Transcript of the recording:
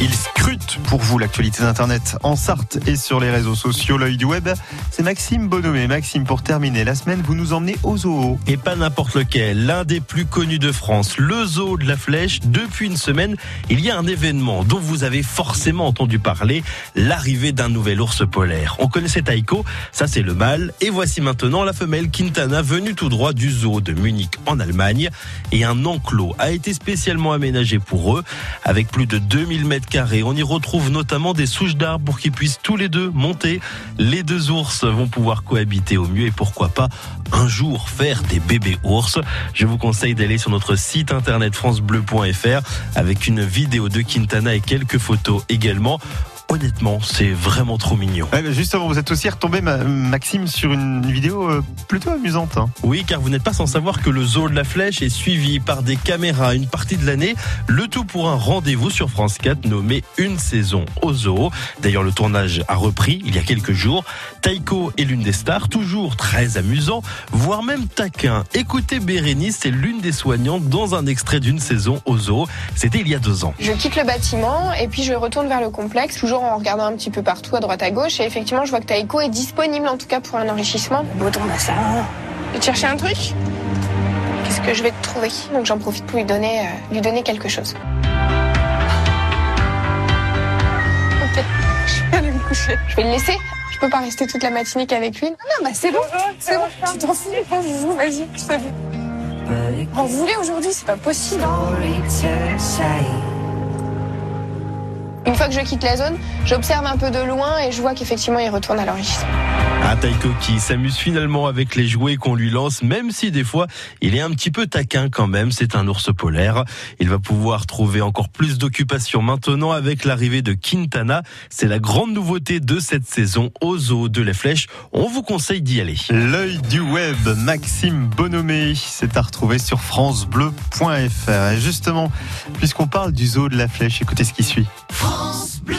Il pour vous l'actualité d'Internet en Sarthe et sur les réseaux sociaux. L'œil du web, c'est Maxime Bonhomé. Maxime, pour terminer la semaine, vous nous emmenez au zoo. Et pas n'importe lequel, l'un des plus connus de France, le zoo de la Flèche. Depuis une semaine, il y a un événement dont vous avez forcément entendu parler, l'arrivée d'un nouvel ours polaire. On connaissait Taiko, ça c'est le mâle, et voici maintenant la femelle Quintana venue tout droit du zoo de Munich en Allemagne. Et un enclos a été spécialement aménagé pour eux, avec plus de 2000 mètres carrés. On y retrouve notamment des souches d'arbres pour qu'ils puissent tous les deux monter. Les deux ours vont pouvoir cohabiter au mieux et pourquoi pas un jour faire des bébés ours. Je vous conseille d'aller sur notre site internet francebleu.fr avec une vidéo de Quintana et quelques photos également honnêtement, c'est vraiment trop mignon. justement, vous êtes aussi retombé, Maxime, sur une vidéo euh, plutôt amusante. Hein. Oui, car vous n'êtes pas sans savoir que le zoo de la Flèche est suivi par des caméras une partie de l'année. Le tout pour un rendez-vous sur France 4 nommé Une saison au zoo. D'ailleurs, le tournage a repris il y a quelques jours. Taiko est l'une des stars, toujours très amusant, voire même taquin. Écoutez Bérénice, c'est l'une des soignantes dans un extrait d'une saison au zoo. C'était il y a deux ans. Je quitte le bâtiment et puis je retourne vers le complexe, toujours en regardant un petit peu partout, à droite à gauche. Et effectivement, je vois que Taiko est disponible, en tout cas pour un enrichissement. Bon, bah ça. Tu te chercher un truc? Qu'est-ce que je vais te trouver? Donc j'en profite pour lui donner, euh, lui donner quelque chose. Ok, je vais aller me coucher. Je vais le laisser peux pas rester toute la matinée qu'avec lui Non, non, bah c'est bon, c'est bon. Tu t'en fous, vas-y, je te En voulez aujourd'hui, c'est pas possible. Une fois que je quitte la zone, j'observe un peu de loin et je vois qu'effectivement il retourne à l'enrichissement. Un Taiko qui s'amuse finalement avec les jouets qu'on lui lance, même si des fois il est un petit peu taquin quand même. C'est un ours polaire. Il va pouvoir trouver encore plus d'occupation maintenant avec l'arrivée de Quintana. C'est la grande nouveauté de cette saison au zoo de la Flèche. On vous conseille d'y aller. L'œil du web, Maxime Bonhomé, c'est à retrouver sur francebleu.fr. Et justement, puisqu'on parle du zoo de la Flèche, écoutez ce qui suit. France Bleu